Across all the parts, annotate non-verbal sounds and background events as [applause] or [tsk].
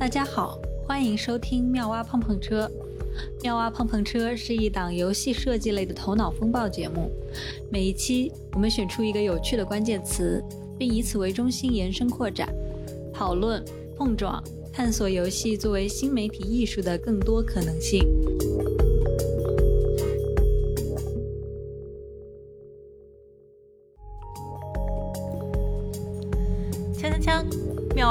大家好，欢迎收听妙蛙碰碰车。妙蛙碰碰车是一档游戏设计类的头脑风暴节目。每一期，我们选出一个有趣的关键词，并以此为中心延伸扩展，讨论、碰撞、探索游戏作为新媒体艺术的更多可能性。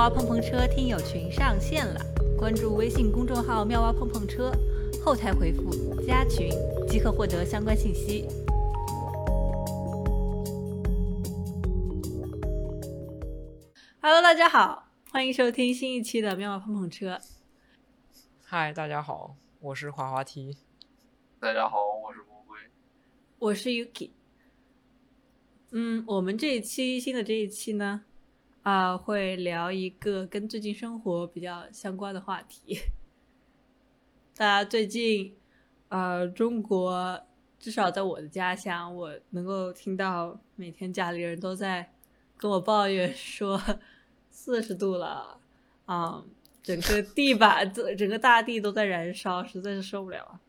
蛙碰碰车听友群上线了，关注微信公众号“妙蛙碰碰车”，后台回复“加群”即可获得相关信息。Hello，大家好，欢迎收听新一期的妙蛙碰碰车。嗨，大家好，我是滑滑梯。大家好，我是魔鬼。我是 Yuki。嗯，我们这一期新的这一期呢，啊、会聊一个跟最近生活比较相关的话题。大家最近，呃，中国至少在我的家乡，我能够听到每天家里人都在跟我抱怨说四十度了，啊、整个地板、整整个大地都在燃烧，实在是受不了啊。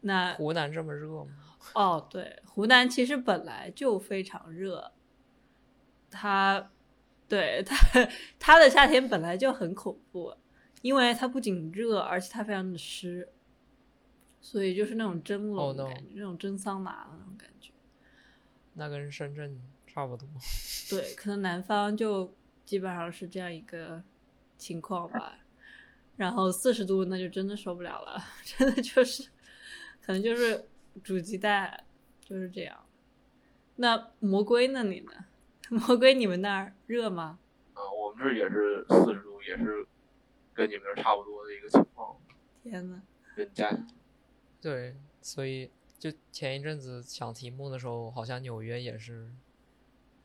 那湖南这么热吗？哦，对，湖南其实本来就非常热，它，对它它的夏天本来就很恐怖，因为它不仅热，而且它非常的湿，所以就是那种蒸笼 Oh 的 no 感觉那种蒸桑拿的那种感觉。那跟深圳差不多。[laughs] 对，可能南方就基本上是这样一个情况吧。然后四十度那就真的受不了了，[laughs] 真的就是，可能就是煮鸡蛋就是这样。那魔龟那里呢？[laughs] 魔鬼，你们那儿热吗？啊、我们这儿也是四十度，也是跟你们这儿差不多的一个情况，天呐，跟家对，所以就前一阵子想题目的时候，好像纽约也是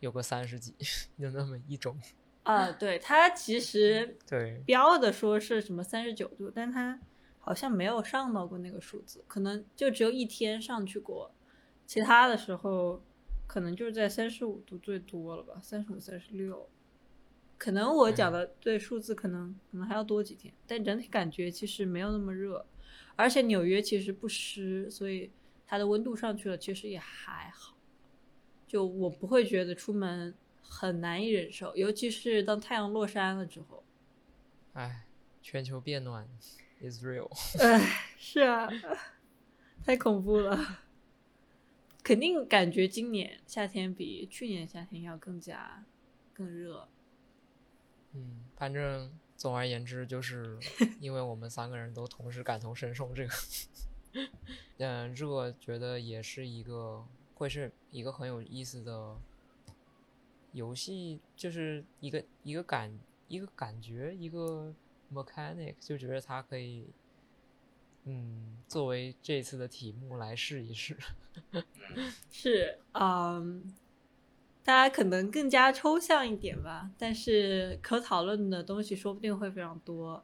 有个三十几，[laughs] 有那么一种。啊，对，它其实对，标的说是什么三十九度，但它好像没有上到过那个数字，可能就只有一天上去过，其他的时候可能就是在三十五度最多了吧，三十五、三十六。可能我讲的对数字可能可能还要多几天，但整体感觉其实没有那么热，而且纽约其实不湿，所以它的温度上去了，其实也还好。就我不会觉得出门很难以忍受，尤其是当太阳落山了之后。哎，全球变暖 is real。哎，是啊，[laughs] 太恐怖了。肯定感觉今年夏天比去年夏天要更加更热。嗯，反正总而言之，就是 [laughs] 因为我们三个人都同时感同身受这个，[laughs] 嗯，热觉得也是一个会是一个很有意思的游戏，就是一个一个感一个感觉一个 mechanic，就觉得它可以，嗯，作为这次的题目来试一试。是，嗯，大家可能更加抽象一点吧，但是可讨论的东西说不定会非常多。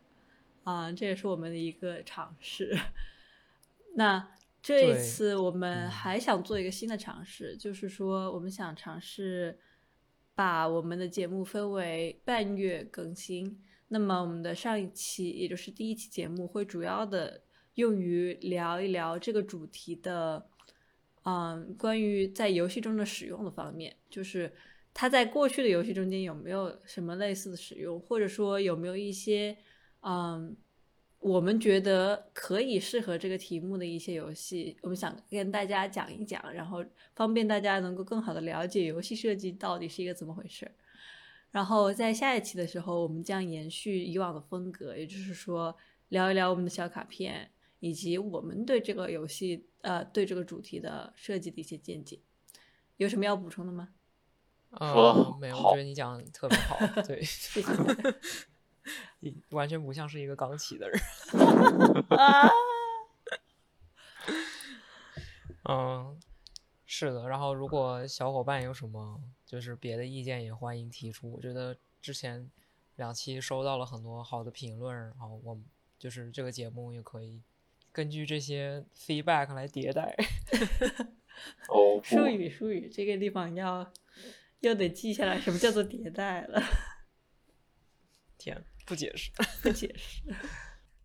啊、这也是我们的一个尝试。[laughs] 那这一次我们嗯还想做一个新的尝试，就是说我们想尝试把我们的节目分为半月更新。那么我们的上一期，也就是第一期节目，会主要的用于聊一聊这个主题的，嗯，关于在游戏中的使用的方面，就是它在过去的游戏中间有没有什么类似的使用，或者说有没有一些，嗯，我们觉得可以适合这个题目的一些游戏，我们想跟大家讲一讲，然后方便大家能够更好的了解游戏设计到底是一个怎么回事。然后在下一期的时候，我们将延续以往的风格，也就是说聊一聊我们的小卡片，以及我们对这个游戏呃对这个主题的设计的一些见解。有什么要补充的吗？啊呃，没有，我觉得你讲的特别好，对，[laughs] 谢谢。[laughs] 你完全不像是一个刚起的人。[laughs] 啊，嗯，是的。然后，如果小伙伴有什么就是别的意见，也欢迎提出。我觉得之前两期收到了很多好的评论，然后我就是这个节目也可以根据这些 feedback 来迭代。[laughs] 哦术语术语这个地方要又得记下来，什么叫做迭代了。[laughs] 天，不解释，[laughs] 不解释。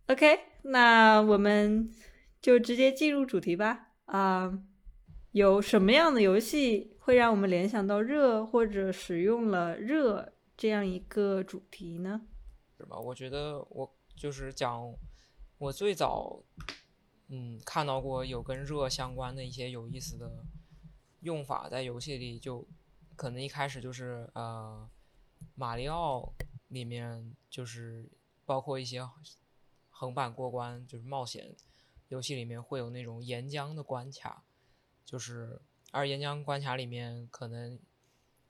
OK，那我们就直接进入主题吧。啊、有什么样的游戏会让我们联想到热，或者使用了热这样一个主题呢？是吧？我觉得我就是讲我最早嗯看到过有跟热相关的一些有意思的用法，在游戏里就可能一开始就是呃马里奥里面就是包括一些横版过关就是冒险游戏里面会有那种岩浆的关卡，就是而岩浆关卡里面可能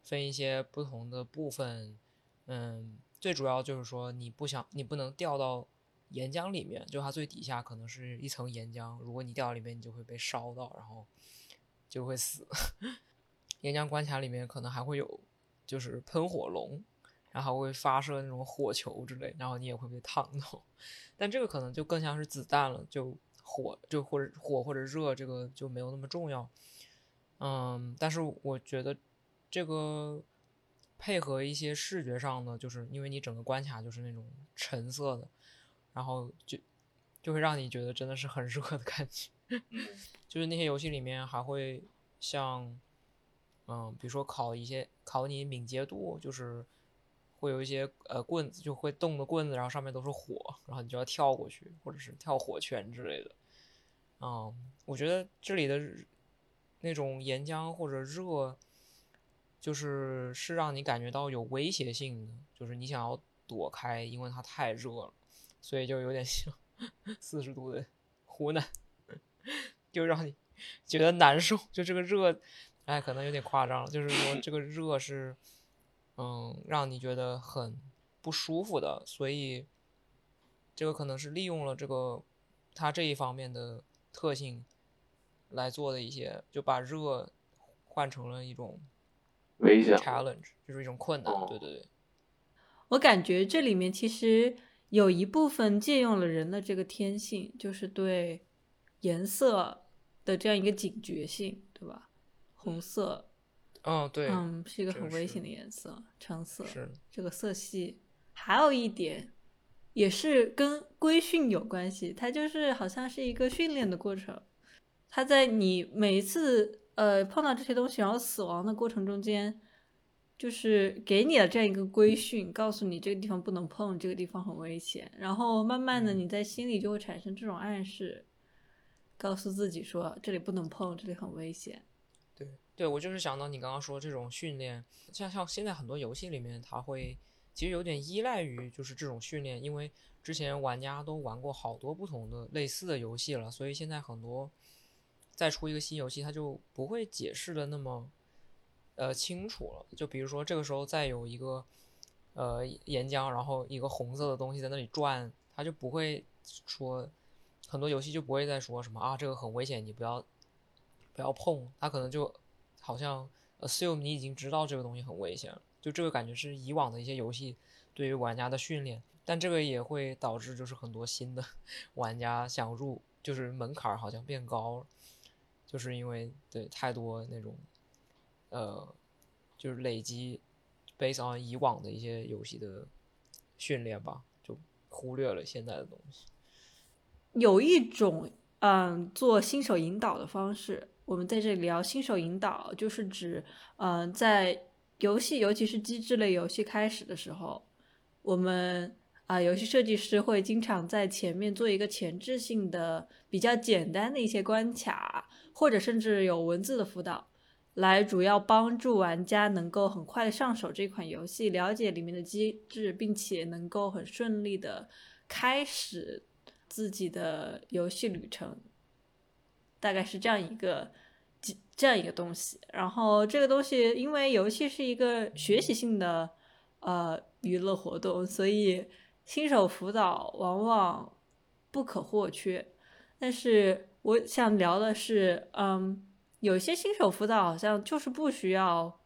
分一些不同的部分，嗯，最主要就是说你不想你不能掉到岩浆里面，就它最底下可能是一层岩浆，如果你掉到里面，你就会被烧到，然后就会死。[laughs] 岩浆关卡里面可能还会有就是喷火龙，然后会发射那种火球之类，然后你也会被烫到。但这个可能就更像是子弹了，就火就或者火或者热这个就没有那么重要。嗯，但是我觉得这个配合一些视觉上的，就是因为你整个关卡就是那种橙色的，然后就就会让你觉得真的是很热的感觉。[laughs] 就是那些游戏里面还会像，嗯，比如说考一些考你敏捷度，就是会有一些呃棍子就会动的棍子，然后上面都是火，然后你就要跳过去，或者是跳火圈之类的。嗯，我觉得这里的那种岩浆或者热，就是是让你感觉到有威胁性的，就是你想要躲开，因为它太热了，所以就有点像 [laughs] 四十度的湖南，[laughs] 就让你觉得难受。就这个热，哎，可能有点夸张了，就是说这个热是，嗯，让你觉得很不舒服的，所以这个可能是利用了这个它这一方面的特性来做的一些，就把热换成了一种危险 challenge，就是一种困难。哦对对对，我感觉这里面其实有一部分借用了人的这个天性，就是对颜色的这样一个警觉性，对吧？红色，哦，对，嗯，是一个很危险的颜色，橙色，这个色系。还有一点，也是跟规训有关系，它就是好像是一个训练的过程。它在你每一次呃碰到这些东西然后死亡的过程中间，就是给你了这样一个规训，告诉你这个地方不能碰，这个地方很危险。然后慢慢的嗯你在心里就会产生这种暗示，告诉自己说这里不能碰，这里很危险。对对，我就是想到你刚刚说这种训练，像像现在很多游戏里面，它会其实有点依赖于就是这种训练，因为之前玩家都玩过好多不同的类似的游戏了，所以现在很多再出一个新游戏，它就不会解释的那么呃清楚了。就比如说这个时候再有一个呃岩浆，然后一个红色的东西在那里转，它就不会说很多游戏就不会再说什么啊这个很危险，你不要不要碰，它可能就好像 assume 你已经知道这个东西很危险，就这个感觉是以往的一些游戏对于玩家的训练，但这个也会导致就是很多新的 [laughs] 玩家想入，就是门槛好像变高了，就是因为对太多那种呃，就是累积 based on 以往的一些游戏的训练吧，就忽略了现在的东西。有一种嗯做新手引导的方式，我们在这里聊新手引导，就是指嗯在游戏，尤其是机制类游戏开始的时候，我们啊、游戏设计师会经常在前面做一个前置性的、比较简单的一些关卡，或者甚至有文字的辅导。来主要帮助玩家能够很快的上手这款游戏，了解里面的机制，并且能够很顺利的开始自己的游戏旅程，大概是这样一个这样一个东西。然后这个东西，因为游戏是一个学习性的呃娱乐活动，所以新手辅导往往不可或缺。但是我想聊的是，嗯，有些新手辅导好像就是不需要。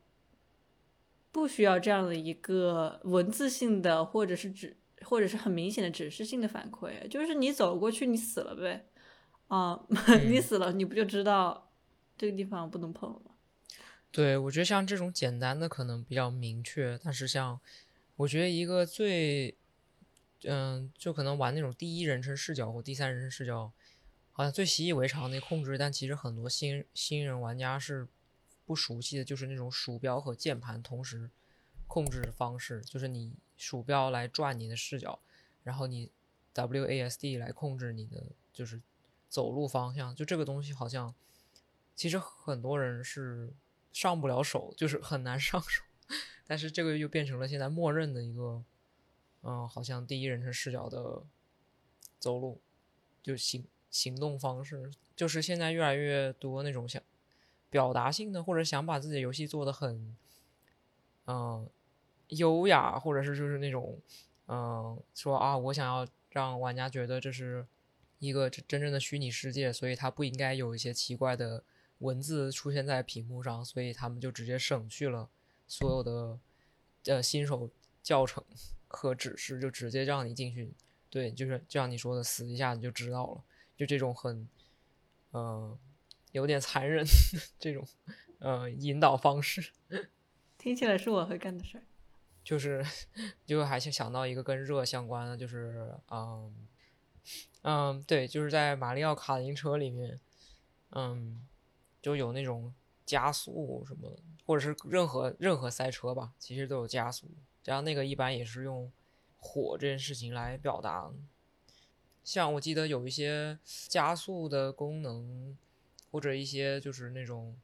不需要这样的一个文字性的，或者是指或者是很明显的指示性的反馈，就是你走过去，你死了呗，啊，[laughs] 你死了，你不就知道这个地方不能碰了吗？对，我觉得像这种简单的可能比较明确，但是像我觉得一个最嗯，就可能玩那种第一人称视角或第三人称视角，好像最习以为常的控制，但其实很多新新人玩家是不熟悉的，就是那种鼠标和键盘同时控制方式，就是你鼠标来转你的视角，然后你 WASD 来控制你的就是走路方向，就这个东西好像其实很多人是上不了手，就是很难上手，但是这个又变成了现在默认的一个。嗯，好像第一人称视角的走路，就行行动方式，就是现在越来越多那种想表达性的，或者想把自己的游戏做的很，嗯，优雅，或者是就是那种，嗯，说啊，我想要让玩家觉得这是一个真真正的虚拟世界，所以它不应该有一些奇怪的文字出现在屏幕上，所以他们就直接省去了所有的呃新手教程。和指示就直接让你进去，对，就是就像你说的，死一下你就知道了，就这种很，嗯，有点残忍这种，呃，引导方式，[laughs] 听起来是我会干的事儿。就是，就还是想到一个跟热相关的，就是，嗯，嗯，对，就是在马里奥卡丁车里面，嗯，就有那种加速什么，或者是任何任何赛车吧，其实都有加速。然后那个一般也是用火这件事情来表达，像我记得有一些加速的功能，或者一些就是那种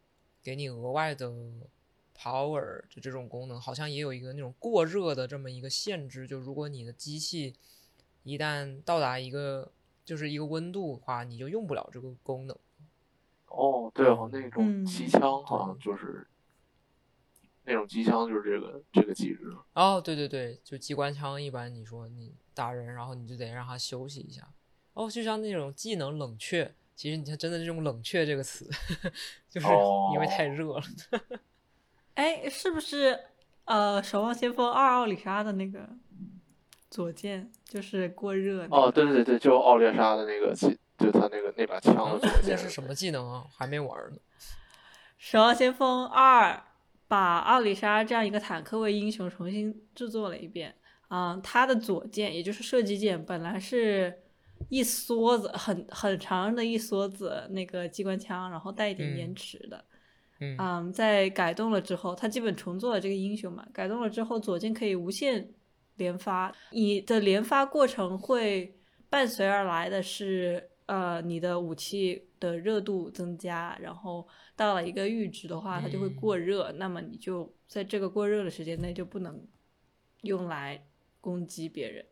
给你额外的 power 就这种功能，好像也有一个那种过热的这么一个限制，就如果你的机器一旦到达一个就是一个温度的话，你就用不了这个功能。哦，对哦，那种机枪好像就是。那种机枪就是这个这个机制哦，对对对，就机关枪，一般你说你打人，然后你就得让他休息一下。哦，就像那种技能冷却，其实你看真的用“冷却”这个词，[laughs] 就是因为太热了。哎，是不是呃，《守望先锋二》奥里莎的那个左键就是过热？哦，对对对，就奥列莎的那个技，就他那个那把枪的左键。那是什么技能啊？还没玩呢。《守望先锋二》。把奥里莎这样一个坦克位英雄重新制作了一遍。啊，他的左键也就是射击键本来是一梭子很很长的一梭子那个机关枪，然后带一点延迟的，嗯，在改动了之后，他基本重做了这个英雄嘛，改动了之后左键可以无限连发，你的连发过程会伴随而来的是呃你的武器的热度增加，然后。到了一个阈值的话，它就会过热，那么你就在这个过热的时间内就不能用来攻击别人。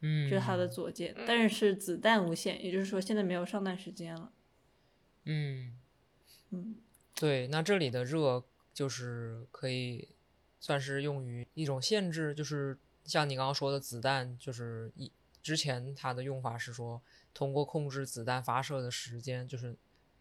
嗯，这是它的左键，但是子弹无限，也就是说现在没有上弹时间了。嗯嗯，对，那这里的热就是可以算是用于一种限制，就是像你刚刚说的子弹，就是一之前它的用法是说通过控制子弹发射的时间，就是。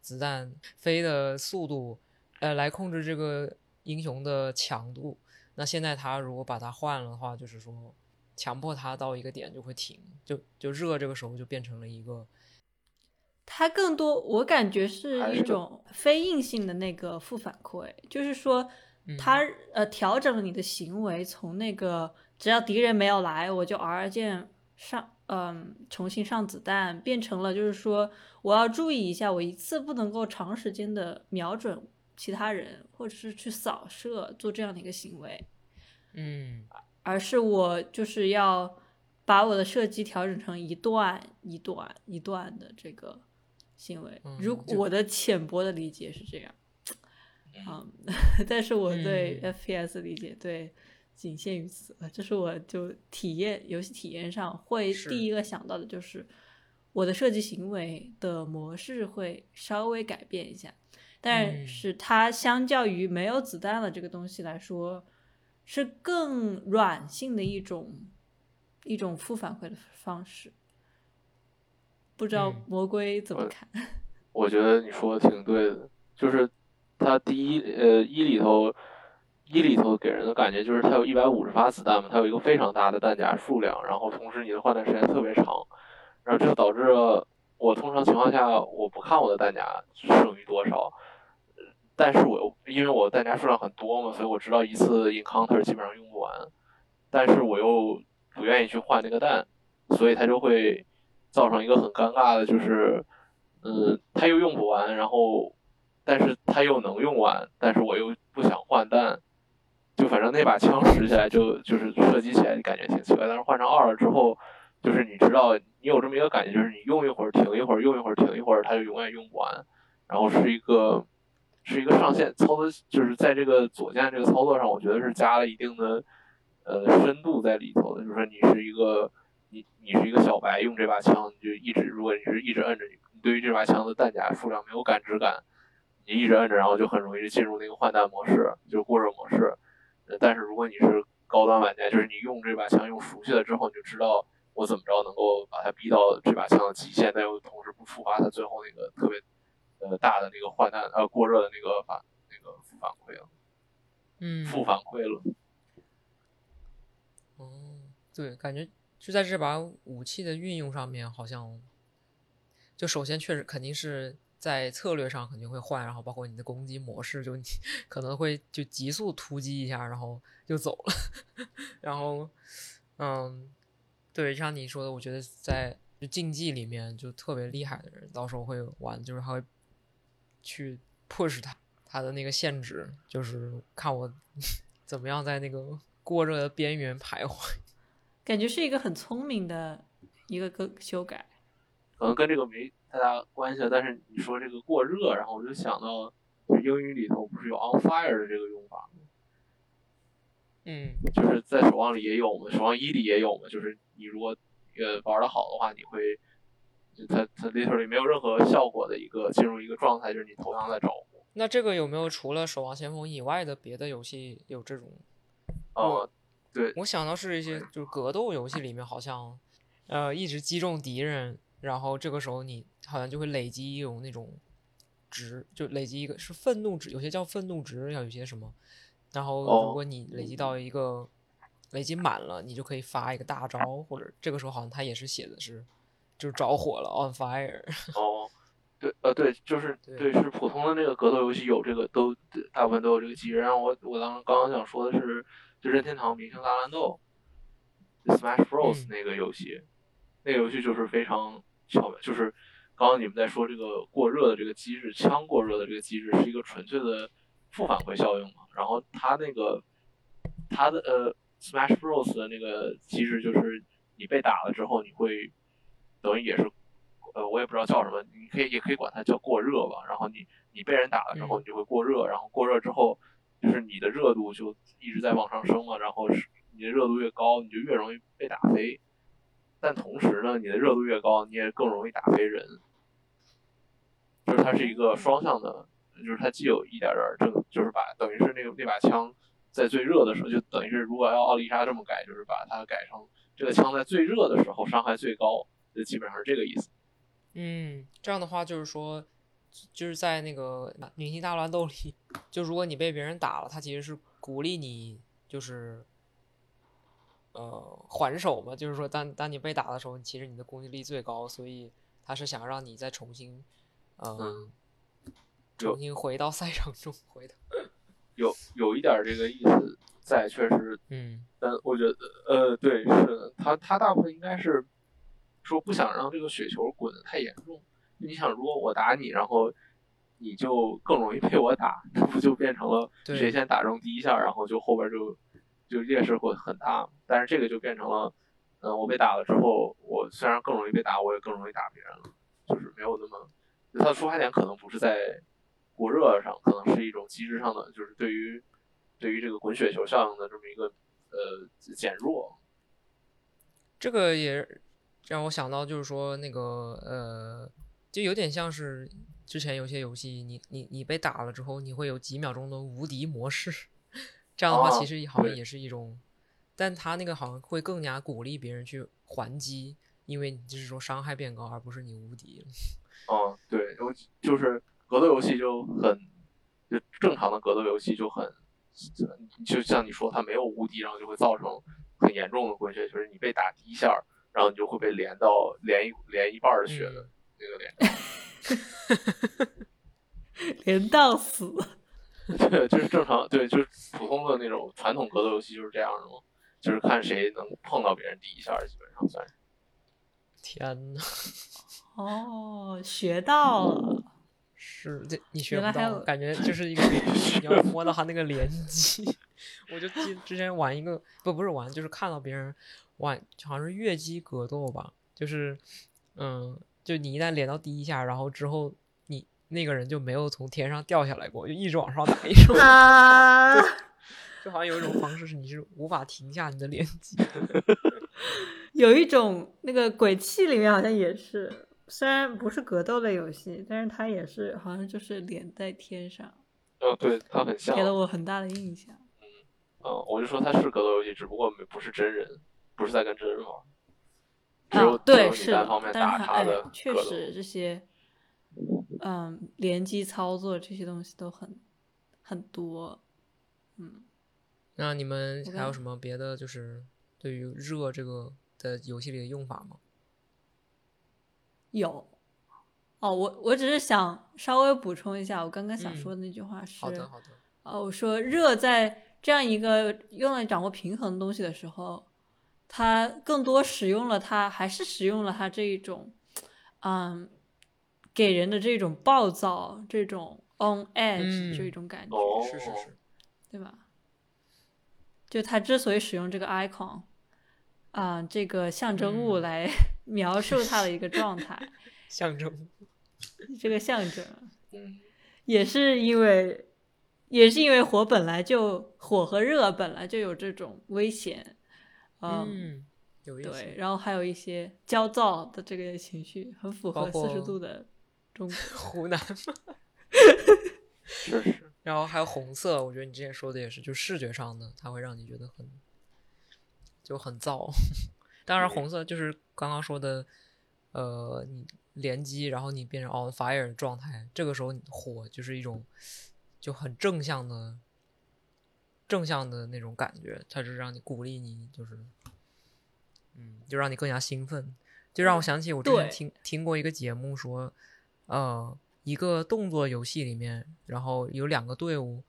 子弹飞的速度，呃，来控制这个英雄的强度。那现在他如果把它换了的话，就是说强迫他到一个点就会停，就就热，这个时候就变成了一个。它更多我感觉是一种非硬性的那个负反馈，就是说它呃调整了你的行为，从那个只要敌人没有来，我就 R 键上。嗯，重新上子弹变成了，就是说我要注意一下，我一次不能够长时间的瞄准其他人，或者是去扫射做这样的一个行为，嗯，而是我就是要把我的射击调整成一段一段一段的这个行为。如我的浅薄的理解是这样，嗯，[laughs] 但是我对 FPS 理解对。仅限于此，这是我就体验游戏体验上会第一个想到的，就是我的设计行为的模式会稍微改变一下，但是它相较于没有子弹了这个东西来说，是更软性的一种一种负反馈的方式。不知道魔龟怎么看？我觉得你说的挺对的，就是它第一呃一里头。一里头给人的感觉就是它有一百五十发子弹嘛，它有一个非常大的弹夹数量，然后同时你的换弹时间特别长，然后这就导致了我通常情况下我不看我的弹夹剩余多少，但是我又因为我弹夹数量很多嘛，所以我知道一次 encounter 基本上用不完，但是我又不愿意去换那个弹，所以它就会造成一个很尴尬的，就是，嗯，它又用不完，然后，但是它又能用完，但是我又不想换弹，就反正那把枪使起来就就是射击起来感觉挺奇怪，但是换成二了之后，就是你知道你有这么一个感觉，就是你用一会儿停一会儿，用一会儿停一会儿，它就永远用不完，然后是一个是一个上限操作，就是在这个左键这个操作上，我觉得是加了一定的呃深度在里头的，就是说你是一个你你是一个小白，用这把枪你就一直，如果你是一直摁着，你对于这把枪的弹夹数量没有感知感，你一直摁着，然后就很容易进入那个换弹模式，就是过热模式。呃但是如果你是高端玩家，就是你用这把枪用熟悉了之后，你就知道我怎么着能够把它逼到这把枪的极限，但又同时不触发它最后那个特别呃大的那个换弹呃过热的那个反那个负反馈了，嗯，负反馈了。哦，对，感觉就在这把武器的运用上面，好像就首先确实肯定是在策略上肯定会换，然后包括你的攻击模式，就你 [laughs] 可能会就急速突击一下，然后就走了，[laughs] 然后嗯，对，像你说的，我觉得在竞技里面就特别厉害的人，到时候会玩，就是他会去 push 他他的那个限制，就是看我 [laughs] 怎么样在那个过热的边缘徘徊。感觉是一个很聪明的一个个修改。可能跟这个没太大关系了，但是你说这个过热，然后我就想到，就英语里头不是有 on fire 的这个用法吗？嗯就是在守望里也有嘛，守望一里也有嘛，就是你如果呃玩的好的话，你会，就它它 literally 没有任何效果的一个进入一个状态，就是你头上在着火。那这个有没有除了《守望先锋》以外的别的游戏有这种？呃，对，我想到是一些就是格斗游戏里面好像，呃，一直击中敌人，然后这个时候你好像就会累积一种那种值，就累积一个是愤怒值，有些叫愤怒值，要有些什么，然后哦如果你累积到一个累积满了，你就可以发一个大招，或者这个时候好像他也是写的是就是着火了，on fire。[laughs] 哦，对，呃，对，就是对对，是普通的那个格斗游戏有这个，都大部分都有这个机制。然后我我当刚刚想说的是，就任天堂明星大乱斗，Smash Bros 嗯那个游戏，那个游戏就是非常巧妙，就是刚刚你们在说这个过热的这个机制，枪过热的这个机制是一个纯粹的负反馈效应嘛。然后它那个它的呃 Smash Bros 的那个机制就是你被打了之后，你会等于也是呃，我也不知道叫什么，你可以也可以管它叫过热吧。然后你你被人打了之后，嗯你就会过热，然后过热之后，就是你的热度就一直在往上升嘛，然后是你的热度越高，你就越容易被打飞。但同时呢，你的热度越高，你也更容易打飞人。就是它是一个双向的，就是它既有一点点儿正，就是把等于是那个那把枪在最热的时候，就等于是如果要奥利莎这么改，就是把它改成这个枪在最热的时候伤害最高，就基本上是这个意思。嗯，这样的话就是说，就是在那个明星大乱斗里，就如果你被别人打了，他其实是鼓励你，就是呃还手嘛，就是说当当你被打的时候，其实你的攻击力最高，所以他是想让你再重新，呃、嗯重新回到赛场中回的。[laughs] 有有一点儿这个意思在，确实，嗯但我觉得，呃，对，是的，他他大部分应该是说不想让这个雪球滚得太严重。你想，如果我打你，然后你就更容易被我打，那不就变成了对谁先打中第一下，然后就后边就就劣势会很大？但是这个就变成了，嗯、我被打了之后，我虽然更容易被打，我也更容易打别人了，就是没有那么，就它的出发点可能不是在过热上，可能是一种机制上的，就是对于对于这个滚雪球效应的这么一个呃减弱。这个也让我想到，就是说那个呃，就有点像是之前有些游戏，你你你被打了之后，你会有几秒钟的无敌模式，这样的话哦其实好像也是一种，但他那个好像会更加鼓励别人去还击，因为你就是说伤害变高，而不是你无敌了。嗯，[laughs] 对，我就是格斗游戏就很，就正常的格斗游戏就很，就像你说，它没有无敌，然后就会造成很严重的回血，就是你被打第一下，然后你就会被连到连一连一半儿的血的嗯那个脸上。[laughs] 连到死。[laughs] 对，就是正常，对，就是普通的那种传统格斗游戏就是这样的嘛，就是看谁能碰到别人第一下，基本上算是。天呐，哦，学到了。是这你学不到，原来还有感觉就是一个，[laughs] 你要摸到他那个连击。我就记之前玩一个不不是玩，就是看到别人玩，好像是越级格斗吧，就是嗯，就你一旦连到第一下，然后之后你那个人就没有从天上掉下来过，就一直往上打，一直往上啊，[laughs] 就好像有一种方式是你是无法停下你的连击。有一种那个鬼泣里面好像也是，虽然不是格斗类游戏，但是它也是好像就是脸在天上，嗯，对，它很像给。了我很大的印象。嗯，我就说它是格斗游戏，只不过没不是真人，不是在跟真人玩。只有啊，对，是的单方面，但是它哎打他的，确实这些，嗯，联机操作这些东西都很很多，嗯，那你们还有什么别的就是对于热这个的游戏里的用法吗？有。哦，我我只是想稍微补充一下，我刚刚想嗯说的那句话是，好的，好的。哦，我说热在这样一个用来掌握平衡的东西的时候，它更多使用了它，还是使用了它这一种，嗯，给人的这种暴躁、这种 on edge、这种感觉，哦，是是是，对吧？就他之所以使用这个 icon，啊、这个象征物嗯来 [laughs] 描述他的一个状态，[laughs] 象征。这个象征，[laughs] 嗯也是因为，也是因为火本来就火和热本来就有这种危险，嗯，嗯，有意思。对，然后还有一些焦躁的这个情绪，很符合四十度的中国。[laughs] 湖南。[laughs] 吗是，然后还有红色，我觉得你之前说的也是，就视觉上的，它会让你觉得很就很燥。[laughs] 当然，红色就是刚刚说的，呃，你连击，然后你变成 on fire 的状态，这个时候你火就是一种就很正向的正向的那种感觉，它是让你鼓励你，就是嗯，就让你更加兴奋。就让我想起我之前听听过一个节目说，呃，一个动作游戏里面，然后有两个队伍，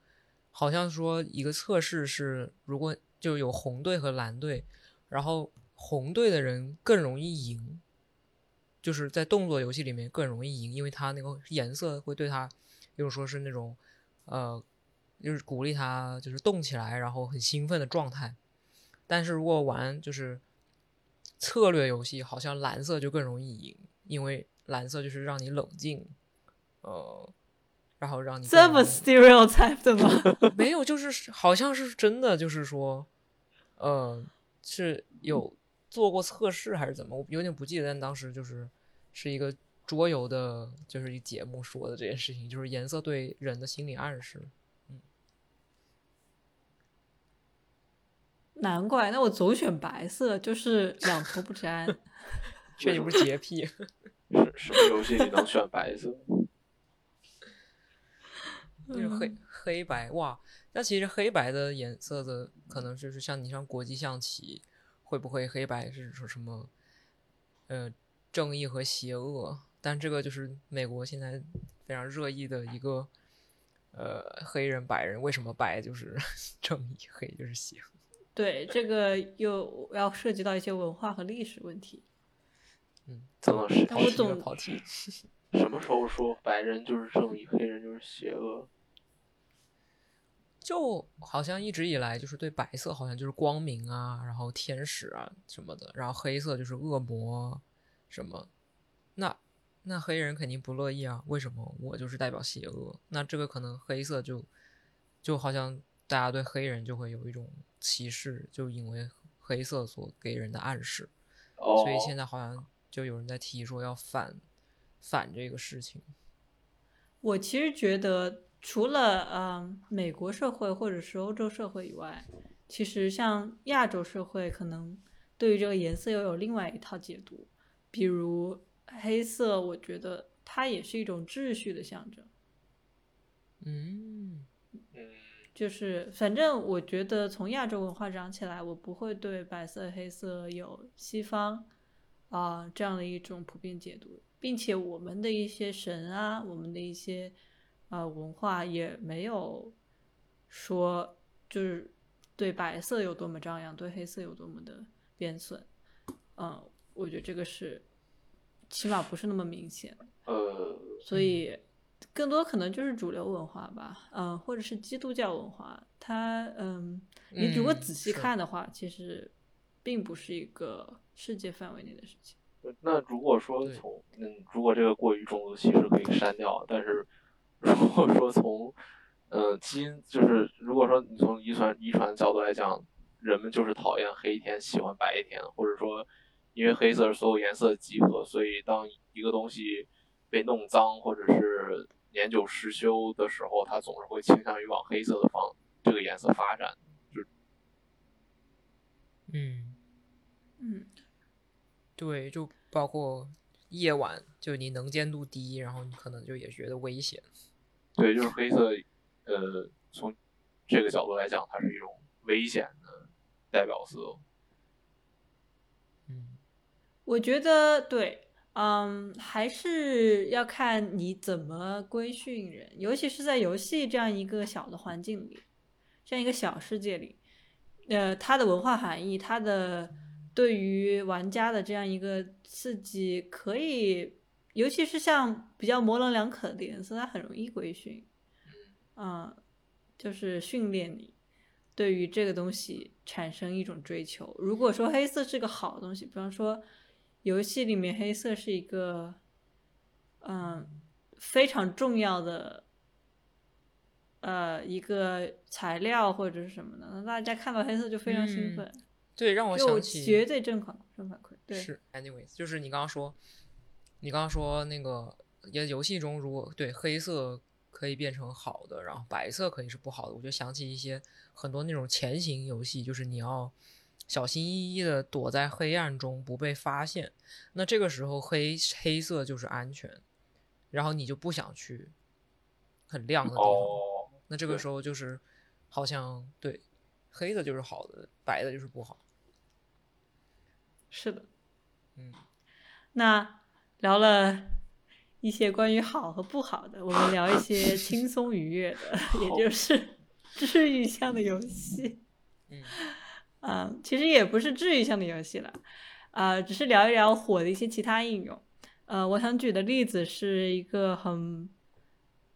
好像说一个测试是，如果就有红队和蓝队，然后红队的人更容易赢，就是在动作游戏里面更容易赢，因为他那个颜色会对他，就是说是那种，呃，就是鼓励他就是动起来，然后很兴奋的状态。但是如果玩就是策略游戏，好像蓝色就更容易赢，因为蓝色就是让你冷静，呃，然后让你这么 stereotype 的吗？[laughs] 没有，就是好像是真的，就是说，呃，是有做过测试还是怎么，我有点不记得，但当时就是是一个桌游的，就是一节目说的这件事情，就是颜色对人的心理暗示。难怪，那我总选白色，就是两头不沾。[laughs] 确你不是洁癖，是什么游戏你能选白色？[laughs] 就是黑黑白哇。那其实黑白的颜色的可能就是像你像国际象棋，会不会黑白是说什么，呃，正义和邪恶？但这个就是美国现在非常热议的一个，呃，黑人白人为什么白就是 [laughs] 正义，黑就是邪恶？对，这个又要涉及到一些文化和历史问题。嗯，怎么是跑题了我总跑题。什么时候说白人就是正义，黑人就是邪恶？就好像一直以来就是对白色好像就是光明啊，然后天使啊什么的，然后黑色就是恶魔什么，那那黑人肯定不乐意啊，为什么我就是代表邪恶？那这个可能黑色就就好像大家对黑人就会有一种歧视，就因为黑色所给人的暗示，哦，所以现在好像就有人在提说要反反这个事情。我其实觉得，除了嗯、呃美国社会或者是欧洲社会以外，其实像亚洲社会可能对于这个颜色又有另外一套解读。比如黑色，我觉得它也是一种秩序的象征。嗯嗯，就是反正我觉得从亚洲文化长起来，我不会对白色、黑色有西方啊、这样的一种普遍解读，并且我们的一些神啊，我们的一些呃文化也没有说就是对白色有多么张扬，对黑色有多么的贬损。嗯，我觉得这个是起码不是那么明显。呃，所以更多可能就是主流文化吧，嗯、或者是基督教文化。它，嗯，你如果嗯仔细看的话，其实并不是一个世界范围内的事情。那如果说从嗯，如果这个过于种族歧视可以删掉，但是如果说从呃基因，就是如果说你从遗传遗传角度来讲，人们就是讨厌黑天，喜欢白天，或者说因为黑色是所有颜色的集合，所以当一个东西被弄脏或者是年久失修的时候，它总是会倾向于往黑色的方这个颜色发展。就嗯，嗯，对，就包括夜晚，就你能见度低，然后你可能就也觉得危险。对，就是黑色，呃，从这个角度来讲，它是一种危险的代表色。嗯我觉得对，嗯，还是要看你怎么规训人，尤其是在游戏这样一个小的环境里，这样一个小世界里，呃，它的文化含义，它的对于玩家的这样一个刺激，可以，尤其是像比较模棱两可的颜色，它很容易规训，嗯，就是训练你。对于这个东西产生一种追求。如果说黑色是个好东西，比方说游戏里面黑色是一个嗯非常重要的呃一个材料或者是什么的，那大家看到黑色就非常兴嗯奋，对，让我想起绝对正反正反馈。对，是，anyways，就是你刚刚说，你刚刚说那个也游戏中，如果对黑色可以变成好的，然后白色可以是不好的，我就想起一些很多那种潜行游戏，就是你要小心翼翼的躲在黑暗中不被发现，那这个时候黑黑色就是安全，然后你就不想去很亮的地方，哦，那这个时候就是好像对黑的就是好的，白的就是不好，是的。嗯。那聊了一些关于好和不好的，我们聊一些 [laughs] 轻松愉悦的，也就是治愈向的游戏。嗯嗯，其实也不是治愈向的游戏了，啊、只是聊一聊火的一些其他应用。呃，我想举的例子是一个很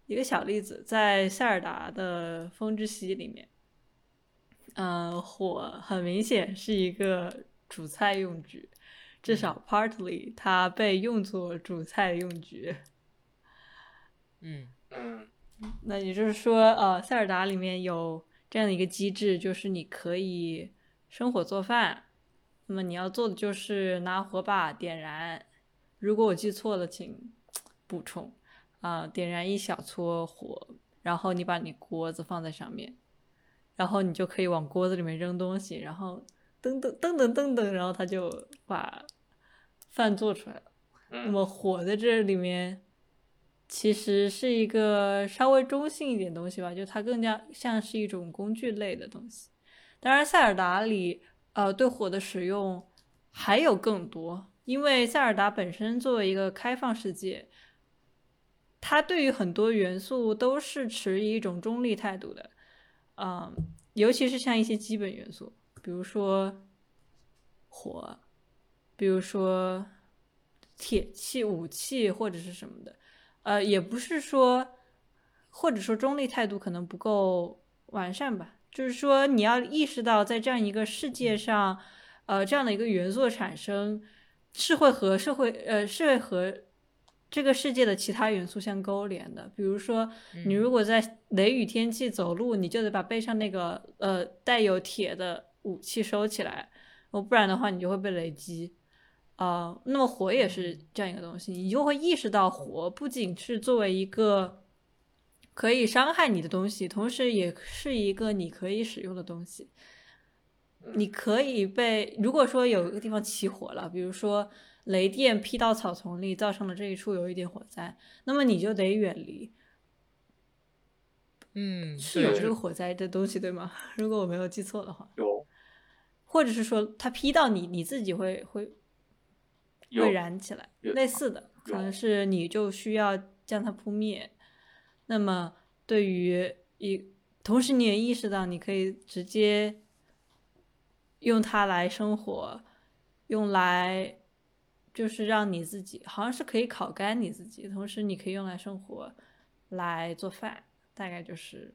一个小例子，在塞尔达的《风之息》里面，呃，火很明显是一个主菜用具，至少 partly 它被用作主菜用具。嗯嗯那也就是说，呃，塞尔达里面有这样的一个机制，就是你可以生火做饭。那么你要做的就是拿火把点燃，如果我记错了，请 [tsk] 补充。啊、点燃一小撮火，然后你把你锅子放在上面，然后你就可以往锅子里面扔东西，然后噔噔噔噔噔噔，然后他就把饭做出来了。那嗯么火在这里面其实是一个稍微中性一点东西吧，就它更加像是一种工具类的东西。当然，塞尔达里呃对火的使用还有更多，因为塞尔达本身作为一个开放世界，它对于很多元素都是持一种中立态度的，嗯，尤其是像一些基本元素，比如说火，比如说铁器、武器或者是什么的，呃，也不是说，或者说中立态度可能不够完善吧。就是说，你要意识到，在这样一个世界上，呃，这样的一个元素的产生是会和社会，呃，是会和这个世界的其他元素相勾连的。比如说，你如果在雷雨天气走路，你就得把背上那个呃带有铁的武器收起来，哦，不然的话你就会被雷击。啊、那么火也是这样一个东西，你就会意识到火不仅是作为一个可以伤害你的东西，同时也是一个你可以使用的东西。你可以被，如果说有一个地方起火了，比如说雷电劈到草丛里，造成了这一处有一点火灾，那么你就得远离。嗯，是有这个火灾的东西，对吗？[laughs] 如果我没有记错的话，有或者是说他劈到你，你自己会会会燃起来，类似的，可能是你就需要将它扑灭。那么对于一，同时你也意识到你可以直接用它来生火，用来就是让你自己好像是可以烤干你自己，同时你可以用来生火，来做饭，大概就是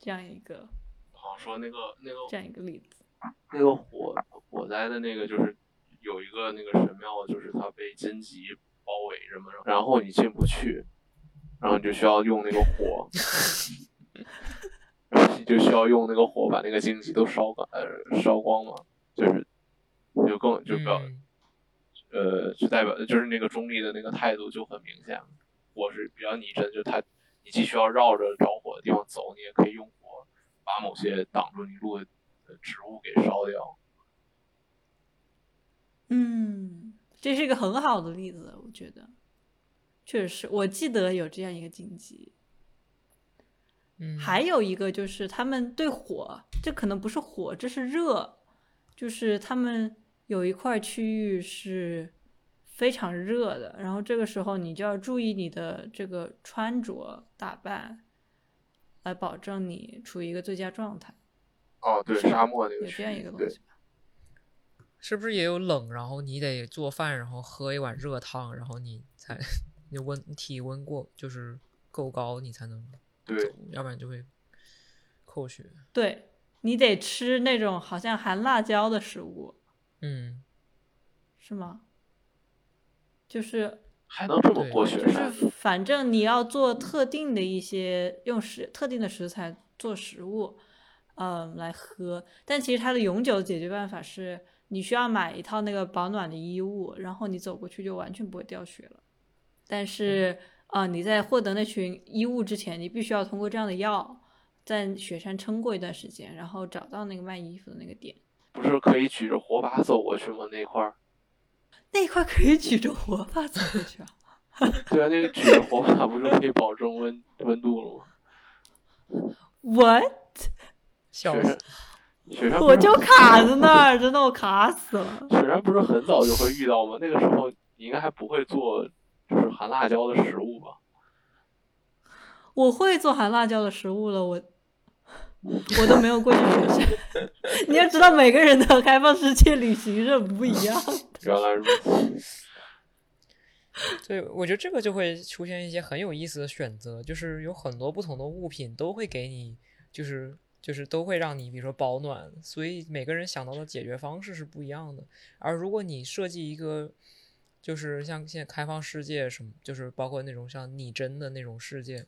这样一个好像说那个那个这样一个例子。那个火火灾的那个就是有一个那个神庙，就是它被荆棘包围着嘛，然后你进不去，然后你就需要用那个火，[laughs] 然后你就需要用那个火把那个荆棘都烧干呃烧光嘛，就是就更就表、嗯呃就代表就是那个中立的那个态度就很明显了。火是比较拟真，就他你既需要绕着着火的地方走，你也可以用火把某些挡住你路的呃植物给烧掉。嗯，这是一个很好的例子，我觉得，确实是我记得有这样一个禁忌。嗯，还有一个就是他们对火，这可能不是火，这是热，就是他们有一块区域是非常热的，然后这个时候你就要注意你的这个穿着打扮，来保证你处于一个最佳状态。哦，对，沙漠那个有一个东西吧？是不是也有冷？然后你得做饭，然后喝一碗热汤，然后你才你温体温过就是够高，你才能对走，要不然就会扣血。对你得吃那种好像含辣椒的食物，嗯，是吗？就是还能这么过血？就？是反正你要做特定的一些用食特定的食材做食物，嗯，来喝。但其实它的永久解决办法是，你需要买一套那个保暖的衣物，然后你走过去就完全不会掉血了。但是啊、你在获得那群衣物之前，你必须要通过这样的药，在雪山撑过一段时间，然后找到那个卖衣服的那个点。不是可以举着火把走过去吗？那块儿，那一块可以举着火把走过去啊！[laughs] 对啊，那个举着火把不是可以保证温温度了吗？[laughs] What？笑死雪山。，雪山我就卡在那儿，真的我卡死了。雪山不是很早就会遇到吗？那个时候你应该还不会做就是含辣椒的食物吧？我会做含辣椒的食物了，我我都没有过去雪山。[laughs] 你要知道，每个人的开放世界旅行是很不一样的。[laughs] 原来如此。对，我觉得这个就会出现一些很有意思的选择，就是有很多不同的物品都会给你，就是就是都会让你，比如说保暖，所以每个人想到的解决方式是不一样的。而如果你设计一个，就是像现在开放世界什么，就是包括那种像拟真的那种世界，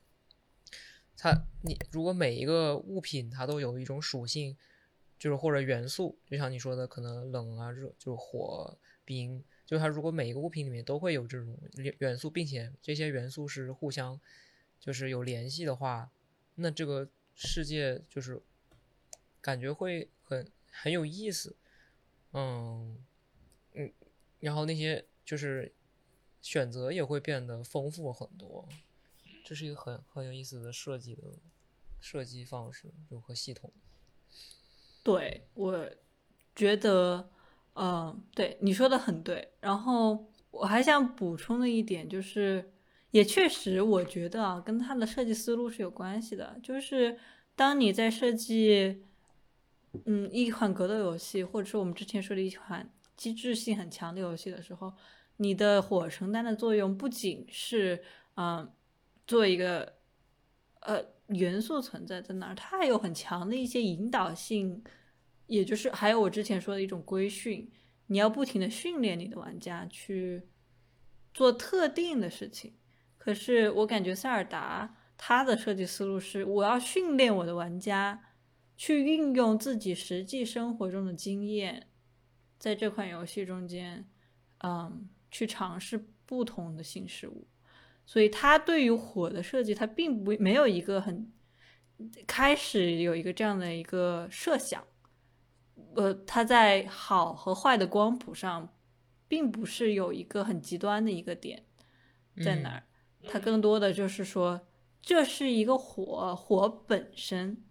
它你如果每一个物品它都有一种属性，就是或者元素，就像你说的，可能冷啊热，就是火冰，就它如果每一个物品里面都会有这种元元素，并且这些元素是互相就是有联系的话，那这个世界就是感觉会很很有意思，嗯嗯，然后那些就是选择也会变得丰富很多，这是一个很很有意思的设计的设计方式，就和系统。对，我觉得，嗯、对你说的很对。然后我还想补充的一点就是，也确实我觉得啊，跟它的设计思路是有关系的。就是当你在设计，嗯，一款格斗游戏，或者是我们之前说的一款机制性很强的游戏的时候，你的火承担的作用不仅是，嗯，做一个，呃，元素存在在那儿，它还有很强的一些引导性，也就是还有我之前说的一种规训，你要不停的训练你的玩家去做特定的事情。可是我感觉塞尔达它的设计思路是，我要训练我的玩家去运用自己实际生活中的经验，在这款游戏中间，嗯，去尝试不同的新事物。所以它对于火的设计，它并不没有一个很开始有一个这样的一个设想，呃，它在好和坏的光谱上，并不是有一个很极端的一个点在哪儿，它更多的就是说，这是一个火，火本身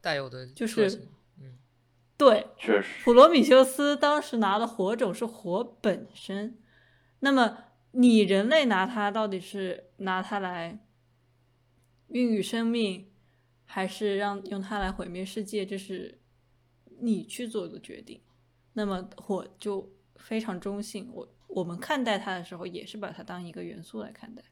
带有的就是嗯对，确实，普罗米修斯当时拿的火种是火本身，那么你人类拿它到底是拿它来孕育生命，还是让用它来毁灭世界？这是你去做的决定。那么火就非常中性，我我们看待它的时候，也是把它当一个元素来看待。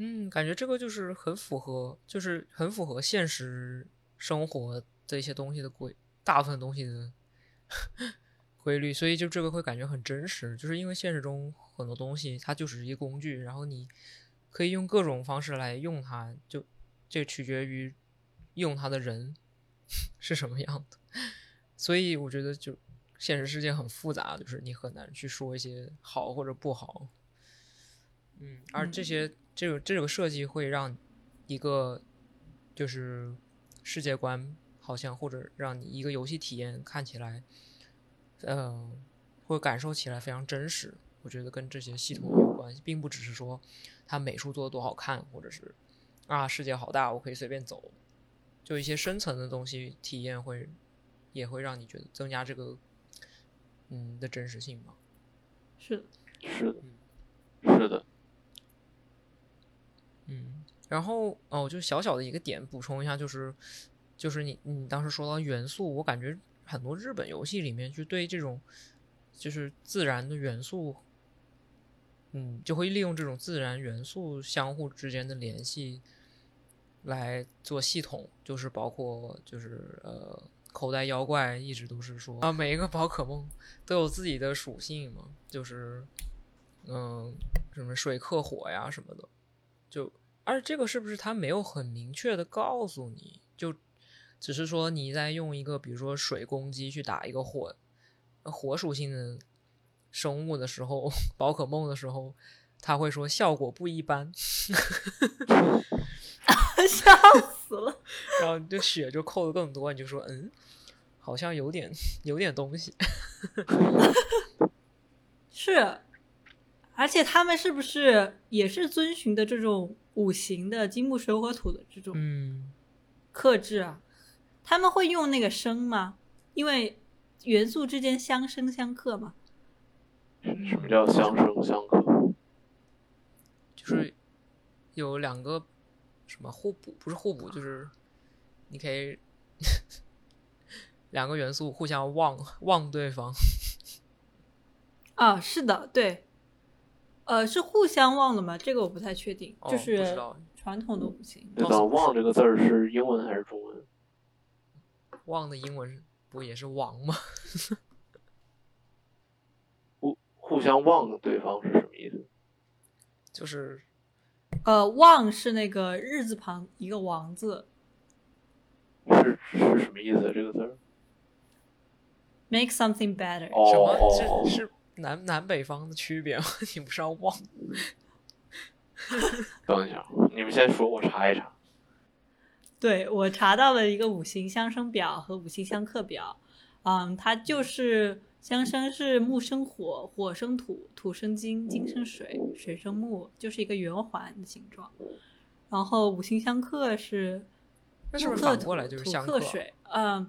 嗯，感觉这个就是很符合，就是很符合现实生活的一些东西的规，大部分东西的 [laughs] 规律，所以就这个会感觉很真实，就是因为现实中很多东西它就是一工具，然后你可以用各种方式来用它，就这取决于用它的人 [laughs] 是什么样的，所以我觉得就现实世界很复杂，就是你很难去说一些好或者不好。嗯，而这些这种这种设计会让一个就是世界观好像或者让你一个游戏体验看起来，呃，会感受起来非常真实。我觉得跟这些系统有关系，并不只是说它美术做的多好看，或者是啊世界好大，我可以随便走。就一些深层的东西体验会也会让你觉得增加这个嗯的真实性吧。是的，是的，是的。嗯，然后哦，就小小的一个点补充一下，就是就是你你当时说到元素，我感觉很多日本游戏里面就对这种就是自然的元素，嗯，就会利用这种自然元素相互之间的联系来做系统，就是包括就是呃口袋妖怪一直都是说啊，[laughs] 每一个宝可梦都有自己的属性嘛，就是嗯什么水克火呀什么的。就，而这个是不是他没有很明确的告诉你，就只是说你在用一个比如说水攻击去打一个火火属性的生物的时候，[laughs] 宝可梦的时候，他会说效果不一般，[laughs] 笑死了。[laughs] 然后你就血就扣的更多，你就说嗯，好像有点有点东西，是。而且他们是不是也是遵循的这种五行的金木水火土的这种克制啊？他们会用那个生吗？因为元素之间相生相克嘛。什么叫相生相克？就是有两个什么互补，不是互补，就是你可以 [laughs] 两个元素互相旺旺对方。[laughs] 啊，是的，对。呃，是互相忘了吗？这个我不太确定。就是传统的五行。那“忘”这个字儿是英文还是中文？“忘”的英文不也是“王”吗？[laughs] 互互相忘对方是什么意思？就是，呃，“忘”是那个日字旁一个“王”字。是是什么意思？这个字儿？Make something better。什么？这是。南南北方的区别，[laughs] 你不是要忘？等一下，你们先说，我查一查。对我查到了一个五行相生表和五行相克表，嗯，它就是相生是木生火，火生土，土生金，金生水，水生木，就是一个圆环的形状。然后五行相克是木克土，土克水，嗯。